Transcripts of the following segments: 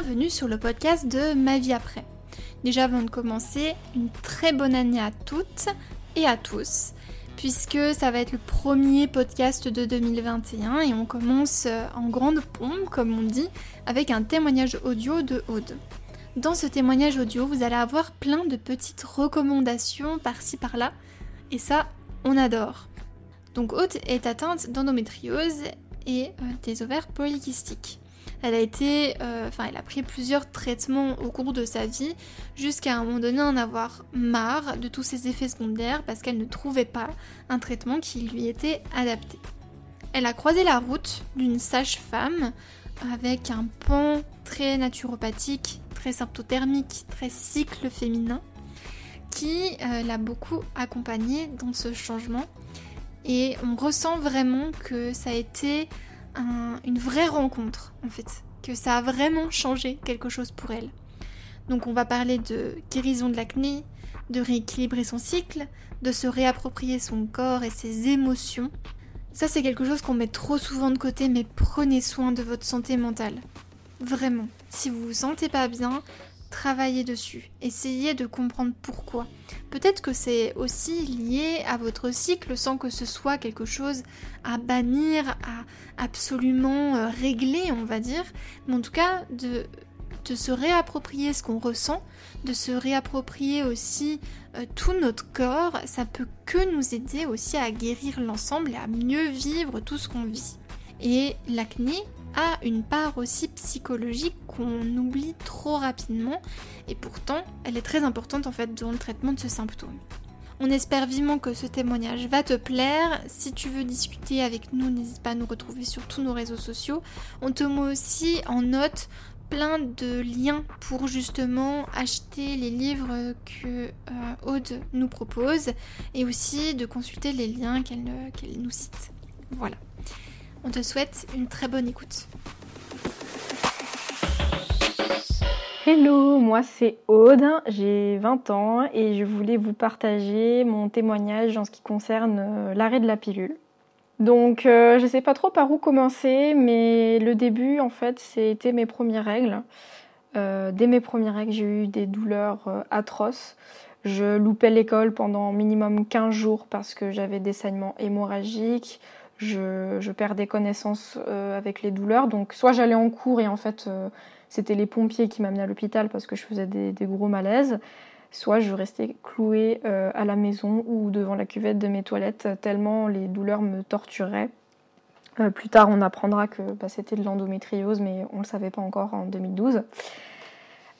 bienvenue sur le podcast de Ma vie après. Déjà avant de commencer, une très bonne année à toutes et à tous, puisque ça va être le premier podcast de 2021 et on commence euh, en grande pompe, comme on dit, avec un témoignage audio de Aude. Dans ce témoignage audio, vous allez avoir plein de petites recommandations par-ci par-là, et ça, on adore. Donc Aude est atteinte d'endométriose et euh, des ovaires polykystiques. Elle a été, euh, enfin, elle a pris plusieurs traitements au cours de sa vie jusqu'à un moment donné en avoir marre de tous ses effets secondaires parce qu'elle ne trouvait pas un traitement qui lui était adapté. Elle a croisé la route d'une sage-femme avec un pan très naturopathique, très symptothermique, très cycle féminin qui euh, l'a beaucoup accompagnée dans ce changement et on ressent vraiment que ça a été une vraie rencontre en fait, que ça a vraiment changé quelque chose pour elle. Donc on va parler de guérison de l'acné, de rééquilibrer son cycle, de se réapproprier son corps et ses émotions. Ça c'est quelque chose qu'on met trop souvent de côté mais prenez soin de votre santé mentale. Vraiment. Si vous vous sentez pas bien, travaillez dessus, essayez de comprendre pourquoi. Peut-être que c'est aussi lié à votre cycle sans que ce soit quelque chose à bannir, à absolument euh, régler, on va dire, mais en tout cas de, se réapproprier ce qu'on ressent, de se réapproprier aussi euh, tout notre corps, ça peut que nous aider aussi à guérir l'ensemble et à mieux vivre tout ce qu'on vit. Et l'acné, a une part aussi psychologique qu'on oublie trop rapidement et pourtant elle est très importante en fait dans le traitement de ce symptôme. On espère vivement que ce témoignage va te plaire. Si tu veux discuter avec nous, n'hésite pas à nous retrouver sur tous nos réseaux sociaux. On te met aussi en note plein de liens pour justement acheter les livres que euh, Aude nous propose et aussi de consulter les liens qu'elle nous cite. Voilà. On te souhaite une très bonne écoute. Hello, moi c'est Aude, j'ai 20 ans et je voulais vous partager mon témoignage en ce qui concerne euh, l'arrêt de la pilule. Donc euh, je sais pas trop par où commencer, mais le début en fait c'était mes premières règles. Euh, dès mes premières règles j'ai eu des douleurs atroces. Je loupais l'école pendant minimum 15 jours parce que j'avais des saignements hémorragiques je, perdais connaissance euh, avec les douleurs. Donc soit j'allais en cours et en fait euh, c'était les pompiers qui m'amenaient à l'hôpital parce que je faisais des, gros malaises, soit je restais clouée euh, à la maison ou devant la cuvette de mes toilettes tellement les douleurs me torturaient. plus tard on apprendra que bah, c'était de l'endométriose mais on ne le savait pas encore en 2012.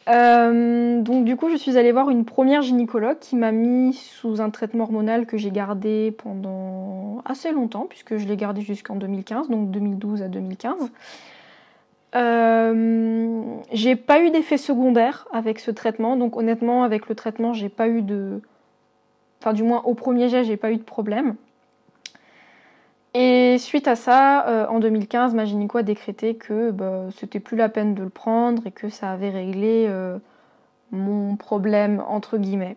Euh, donc du coup, je suis allée voir une première gynécologue qui m'a mis sous un traitement hormonal que j'ai gardé pendant assez longtemps, puisque je l'ai gardé jusqu'en 2015, donc 2012 à 2015. Euh, j'ai pas eu d'effet secondaire avec ce traitement, donc honnêtement, avec le traitement, j'ai pas eu de. Enfin, du moins, au premier jet, j'ai pas eu de problème. Et suite à ça, euh, en 2015, ma gynéco a décrété que bah, c'était plus la peine de le prendre et que ça avait réglé euh, mon problème, entre guillemets.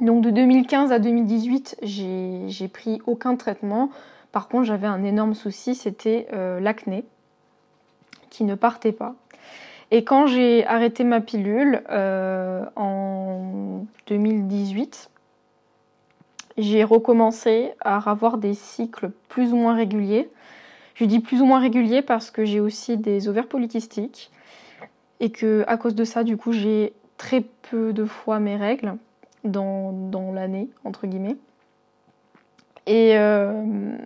Donc de 2015 à 2018, j'ai pris aucun traitement. Par contre, j'avais un énorme souci, c'était euh, l'acné, qui ne partait pas. Et quand j'ai arrêté ma pilule en 2018, j'ai recommencé à avoir des cycles plus ou moins réguliers. Je dis plus ou moins réguliers parce que j'ai aussi des ovaires polykystiques et que à cause de ça, du coup, j'ai très peu de fois mes règles dans, dans l'année, entre guillemets. Et, euh,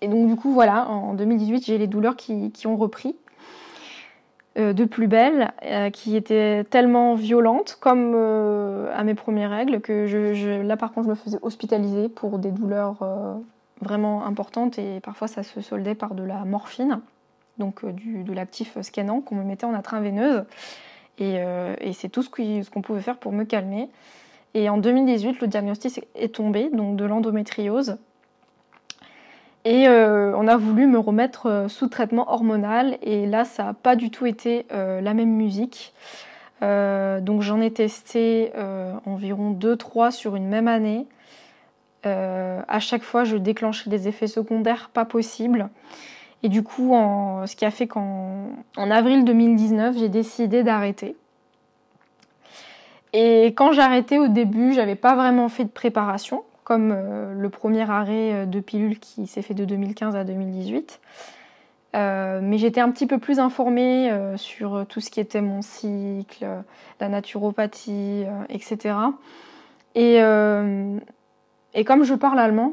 et donc, du coup, voilà, en 2018, j'ai les douleurs qui, qui ont repris. Euh, de plus belle, euh, qui était tellement violente comme euh, à mes premières règles que je, là par contre je me faisais hospitaliser pour des douleurs vraiment importantes et parfois ça se soldait par de la morphine, donc du, de l'actif scannant qu'on me mettait en intraveineuse et, et c'est tout ce qu'on pouvait faire pour me calmer. Et en 2018 le diagnostic est tombé donc de l'endométriose et euh, on a voulu me remettre euh, sous traitement hormonal et là ça n'a pas du tout été euh, la même musique. donc j'en ai testé environ 2-3 sur une même année. à chaque fois, je déclenchais des effets secondaires pas possibles. Et du coup, en, ce qui a fait qu'en en avril 2019, j'ai décidé d'arrêter. Et quand arrêté au début, j'avais pas vraiment fait de préparation, comme euh, le premier arrêt euh, de pilule qui s'est fait de 2015 à 2018. Euh, mais j'étais un petit peu plus informée sur tout ce qui était mon cycle, la naturopathie, etc. Et, comme je parle allemand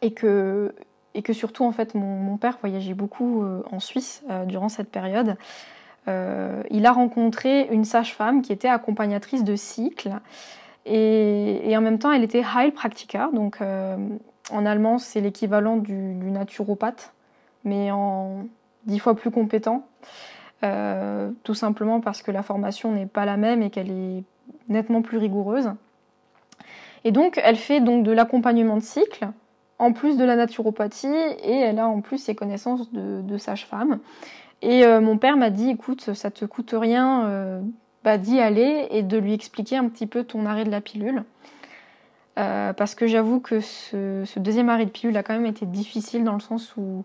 et que et que surtout en fait mon, père voyageait beaucoup en Suisse durant cette période. Il a rencontré une sage-femme qui était accompagnatrice de cycle et, en même temps elle était Heilpraktiker, donc en allemand c'est l'équivalent du, naturopathe, mais en dix fois plus compétent, tout simplement parce que la formation n'est pas la même et qu'elle est nettement plus rigoureuse. Et donc elle fait donc de l'accompagnement de cycle, en plus de la naturopathie et elle a en plus ses connaissances de, sage-femme. Et euh, mon père m'a dit écoute, ça te coûte rien euh, d'y aller et de lui expliquer un petit peu ton arrêt de la pilule. Euh, parce que j'avoue que ce, deuxième arrêt de pilule a quand même été difficile dans le sens où,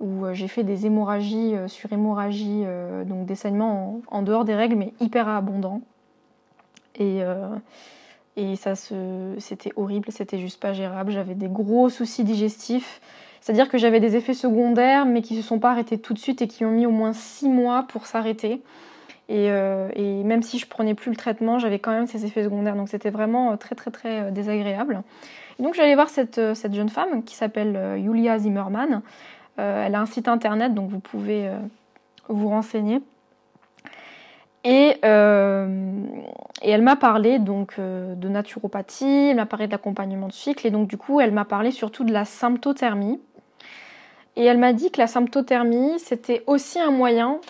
où j'ai fait des hémorragies sur hémorragie, donc des saignements en, en, dehors des règles, mais hyper abondants. Et, et ça c'était horrible, c'était juste pas gérable. J'avais des gros soucis digestifs. C'est-à-dire que j'avais des effets secondaires, mais qui se sont pas arrêtés tout de suite et qui ont mis au moins six mois pour s'arrêter. Et, euh, même si je prenais plus le traitement, j'avais quand même ces effets secondaires. Donc c'était vraiment euh, très très très euh, désagréable. Et donc j'allais voir cette, cette, jeune femme qui s'appelle Julia Zimmerman. elle a un site internet, donc vous pouvez vous renseigner. Euh, et, elle m'a parlé donc de naturopathie, elle m'a parlé de l'accompagnement de cycle, et donc du coup elle m'a parlé surtout de la symptothermie. Et elle m'a dit que la symptothermie c'était aussi un moyen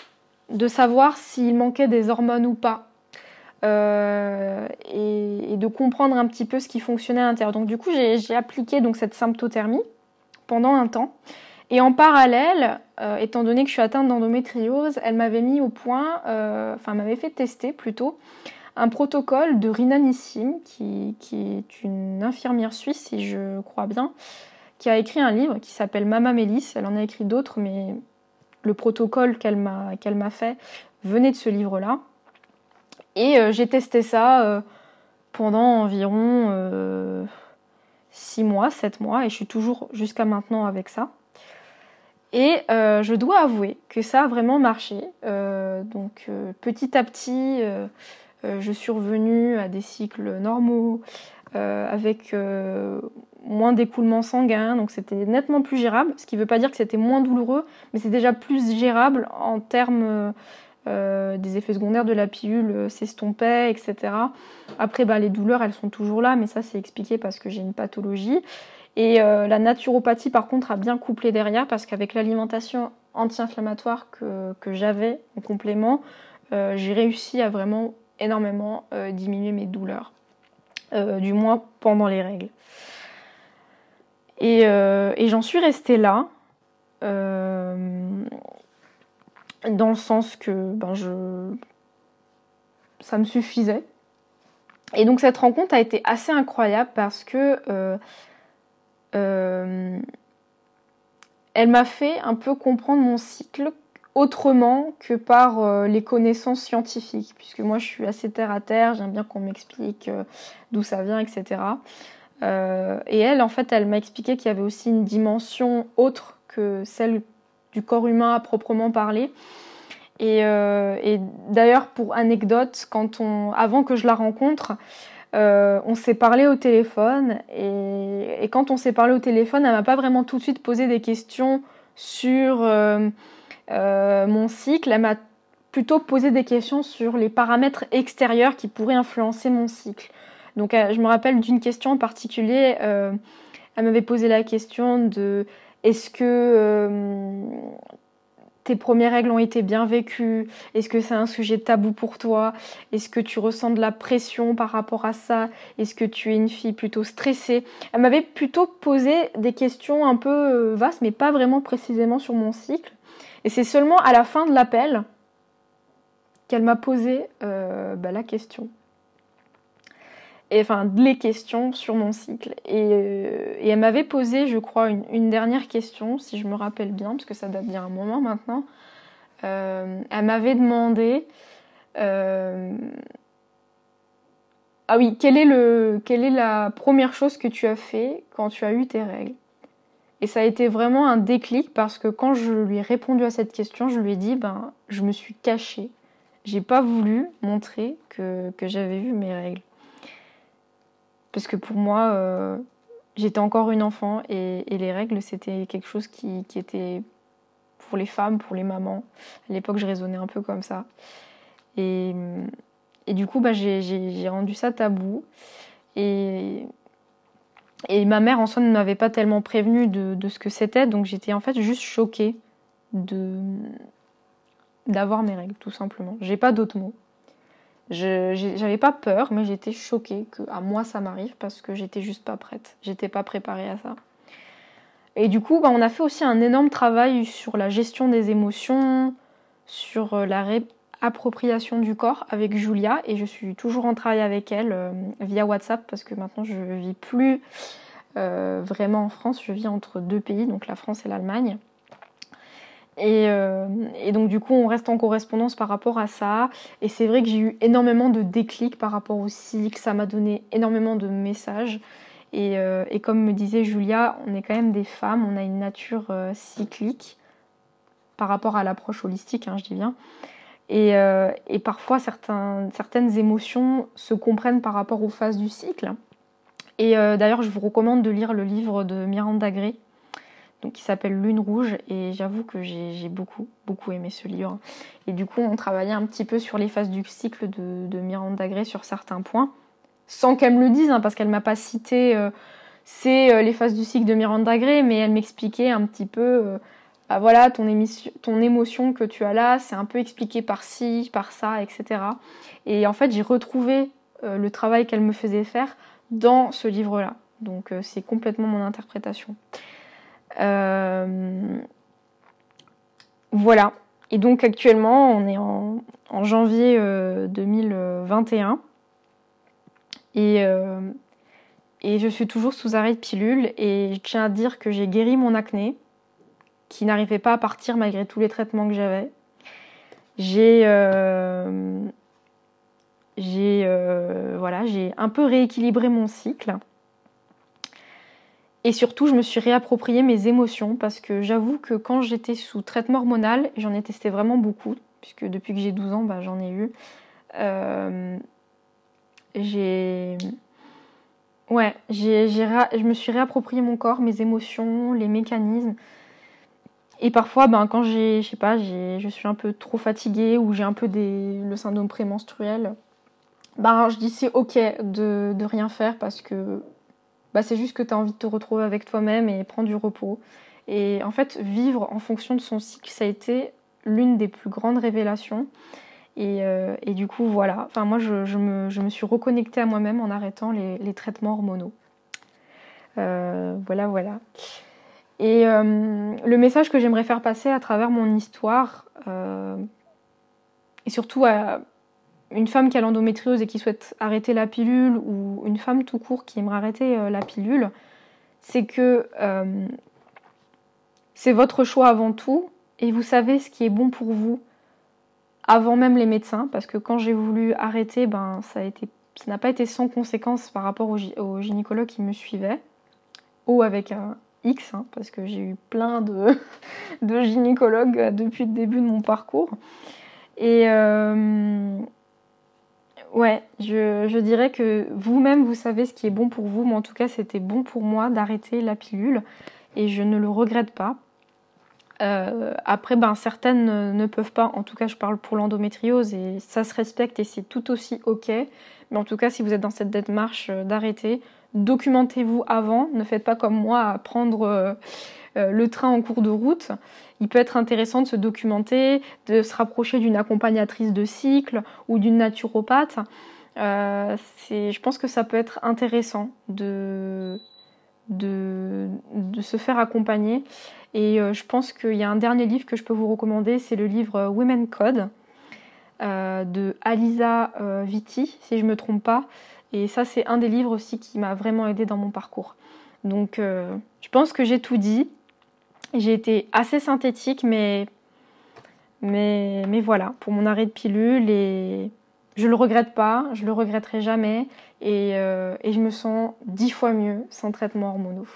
de savoir s'il manquait des hormones ou pas. Euh, et, de comprendre un petit peu ce qui fonctionnait à l'intérieur. Donc du coup j'ai appliqué donc cette symptothermie pendant un temps. Et en parallèle, euh, étant donné que je suis atteinte d'endométriose, elle m'avait mis au point, euh, enfin m'avait fait tester plutôt, un protocole de Rina Nissim, qui, est une infirmière suisse, si je crois bien, qui a écrit un livre qui s'appelle Mama Mélis. Elle en a écrit d'autres, mais le protocole qu'elle m'a fait venait de ce livre-là. Et euh, j'ai testé ça pendant environ 6 mois, 7 mois, et je suis toujours jusqu'à maintenant avec ça. Et euh, je dois avouer que ça a vraiment marché. Euh, donc euh, petit à petit, je suis revenue à des cycles normaux, avec moins d'écoulement sanguin, donc c'était nettement plus gérable, ce qui ne veut pas dire que c'était moins douloureux, mais c'est déjà plus gérable en termes des effets secondaires de la pilule s'estompaient, etc. Après, bah, les douleurs, elles sont toujours là, mais ça c'est expliqué parce que j'ai une pathologie. Et euh, la naturopathie, par contre, a bien couplé derrière parce qu'avec l'alimentation anti-inflammatoire que, j'avais en complément, euh, j'ai réussi à vraiment énormément euh, diminuer mes douleurs, du moins pendant les règles. Et, j'en suis restée là, dans le sens que ben, je... ça me suffisait. Et donc cette rencontre a été assez incroyable parce que euh, elle m'a fait un peu comprendre mon cycle autrement que par euh, les connaissances scientifiques, puisque moi je suis assez terre à terre, j'aime bien qu'on m'explique euh, d'où ça vient, etc. et elle, en fait, elle m'a expliqué qu'il y avait aussi une dimension autre que celle du corps humain à proprement parler. Et, d'ailleurs, pour anecdote, avant que je la rencontre, euh, on s'est parlé au téléphone et, quand on s'est parlé au téléphone, elle m'a pas vraiment tout de suite posé des questions sur euh, euh, mon cycle. Elle m'a plutôt posé des questions sur les paramètres extérieurs qui pourraient influencer mon cycle. Donc, je me rappelle d'une question en particulier. elle m'avait posé la question de est-ce que tes premières règles ont été bien vécues? Est-ce que c'est un sujet tabou pour toi? Est-ce que tu ressens de la pression par rapport à ça? Est-ce que tu es une fille plutôt stressée? Elle m'avait plutôt posé des questions un peu euh, vastes, mais pas vraiment précisément sur mon cycle. Et c'est seulement à la fin de l'appel qu'elle m'a posé euh, bah, la question. enfin les questions sur mon cycle. Et, elle m'avait posé, je crois, une, dernière question, si je me rappelle bien, parce que ça date bien un moment maintenant. elle m'avait demandé ah oui, est, le, quelle est la première chose que tu as fait quand tu as eu tes règles? Et ça a été vraiment un déclic parce que quand je lui ai répondu à cette question, je lui ai dit, ben, je me suis cachée. J'ai pas voulu montrer que, j'avais vu mes règles. Parce que pour moi, euh, j'étais encore une enfant et, les règles, c'était quelque chose qui, qui était pour les femmes, pour les mamans. À l'époque, je raisonnais un peu comme ça. Et et du coup, bah, j'ai rendu ça tabou. Et, et ma mère, en soi, ne m'avait pas tellement prévenue de, ce que c'était. Donc j'étais en fait juste choquée d'avoir mes règles, tout simplement. J'ai pas d'autres mots. J'avais pas peur, mais j'étais choquée que à moi ça m'arrive parce que j'étais juste pas prête. J'étais pas préparée à ça. Et du coup, bah, on a fait aussi un énorme travail sur la gestion des émotions, sur euh, la, ré appropriation du corps avec Julia et je suis toujours en travail avec elle euh, via WhatsApp parce que maintenant je vis plus euh, vraiment en France, je vis entre deux pays, donc la France et l'Allemagne. Et, euh, et, donc du coup on reste en correspondance par rapport à ça. Et c'est vrai que j'ai eu énormément de déclics par rapport au cycle, ça m'a donné énormément de messages. Et, et, comme me disait Julia, on est quand même des femmes, on a une nature cyclique par rapport à l'approche holistique, hein, je dis bien. Euh, et, parfois, certaines émotions se comprennent par rapport aux phases du cycle. Et euh, d'ailleurs, je vous recommande de lire le livre de Miranda Gray, donc, qui s'appelle Lune Rouge. Et j'avoue que j'ai beaucoup, beaucoup aimé ce livre. Et du coup, on travaillait un petit peu sur les phases du cycle de, Miranda Gray sur certains points, sans qu'elle me le dise, hein, parce qu'elle m'a pas cité euh, c'est les phases du cycle de Miranda Gray, mais elle m'expliquait un petit peu bah voilà, ton, émotion que tu as là, c'est un peu expliqué par ci, par ça, etc. Et en fait, j'ai retrouvé euh, le travail qu'elle me faisait faire dans ce livre-là. Donc euh, c'est complètement mon interprétation. Euh, voilà. Et donc actuellement, on est en, en janvier 2021. Et, et je suis toujours sous arrêt de pilule. Et je tiens à dire que j'ai guéri mon acné qui n'arrivait pas à partir malgré tous les traitements que j'avais. J'ai euh, euh, voilà, j'ai un peu rééquilibré mon cycle. Et surtout, je me suis réapproprié mes émotions parce que j'avoue que quand j'étais sous traitement hormonal, j'en ai testé vraiment beaucoup, puisque depuis que j'ai 12 ans, bah, j'en ai eu. Euh, j'ai. Ouais, je me suis réapproprié mon corps, mes émotions, les mécanismes. Et parfois, ben, quand j'ai, je sais pas, je suis un peu trop fatiguée ou j'ai un peu des, le syndrome prémenstruel, ben, je dis c'est ok de, de rien faire parce que bah, c'est juste que tu as envie de te retrouver avec toi-même et prendre du repos. Et en fait, vivre en fonction de son cycle, ça a été l'une des plus grandes révélations. Et, euh, et du coup, voilà. Enfin, moi, je, je, me, je, me, suis reconnectée à moi-même en arrêtant les, les traitements hormonaux. Euh, voilà, voilà. Et euh, le message que j'aimerais faire passer à travers mon histoire, euh, et surtout à une femme qui a l'endométriose et qui souhaite arrêter la pilule, ou une femme tout court qui aimerait arrêter euh, la pilule, c'est que c'est votre choix avant tout, et vous savez ce qui est bon pour vous avant même les médecins, parce que quand j'ai voulu arrêter, ben, ça n'a pas été sans conséquence par rapport au, au gynécologue qui me suivait, ou avec un, X, hein, parce que j'ai eu plein de, gynécologues depuis le début de mon parcours. Et euh, ouais, je, dirais que vous-même, vous savez ce qui est bon pour vous, mais en tout cas, c'était bon pour moi d'arrêter la pilule et je ne le regrette pas. Euh, après, ben, certaines ne peuvent pas, en tout cas je parle pour l'endométriose et ça se respecte et c'est tout aussi ok. Mais en tout cas, si vous êtes dans cette démarche euh, d'arrêter, documentez-vous avant, ne faites pas comme moi à prendre euh, euh, le train en cours de route. Il peut être intéressant de se documenter, de se rapprocher d'une accompagnatrice de cycle ou d'une naturopathe. Euh, je pense que ça peut être intéressant de, de, se faire accompagner. Et je pense qu'il y a un dernier livre que je peux vous recommander, c'est le livre Women Code de Alisa Vitti, si je ne me trompe pas. Et ça, c'est un des livres aussi qui m'a vraiment aidé dans mon parcours. Donc, euh, je pense que j'ai tout dit. J'ai été assez synthétique, mais, mais, voilà, pour mon arrêt de pilule. Et je le regrette pas, je le regretterai jamais. Et, euh, et je me sens dix fois mieux sans traitement hormonaux.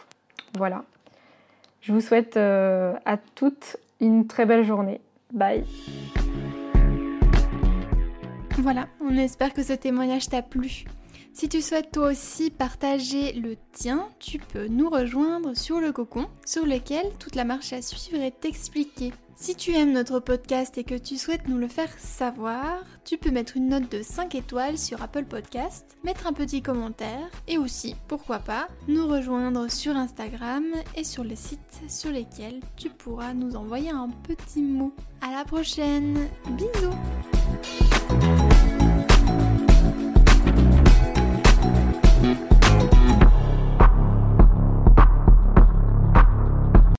Voilà. Je vous souhaite euh, à toutes une très belle journée. Bye. Voilà, on espère que ce témoignage t'a plu. Si tu souhaites toi aussi partager le tien, tu peux nous rejoindre sur le cocon, sur lequel toute la marche à suivre est expliquée. Si tu aimes notre podcast et que tu souhaites nous le faire savoir, tu peux mettre une note de 5 étoiles sur Apple Podcast, mettre un petit commentaire et aussi, pourquoi pas, nous rejoindre sur Instagram et sur les sites sur lesquels tu pourras nous envoyer un petit mot. À la prochaine, bisous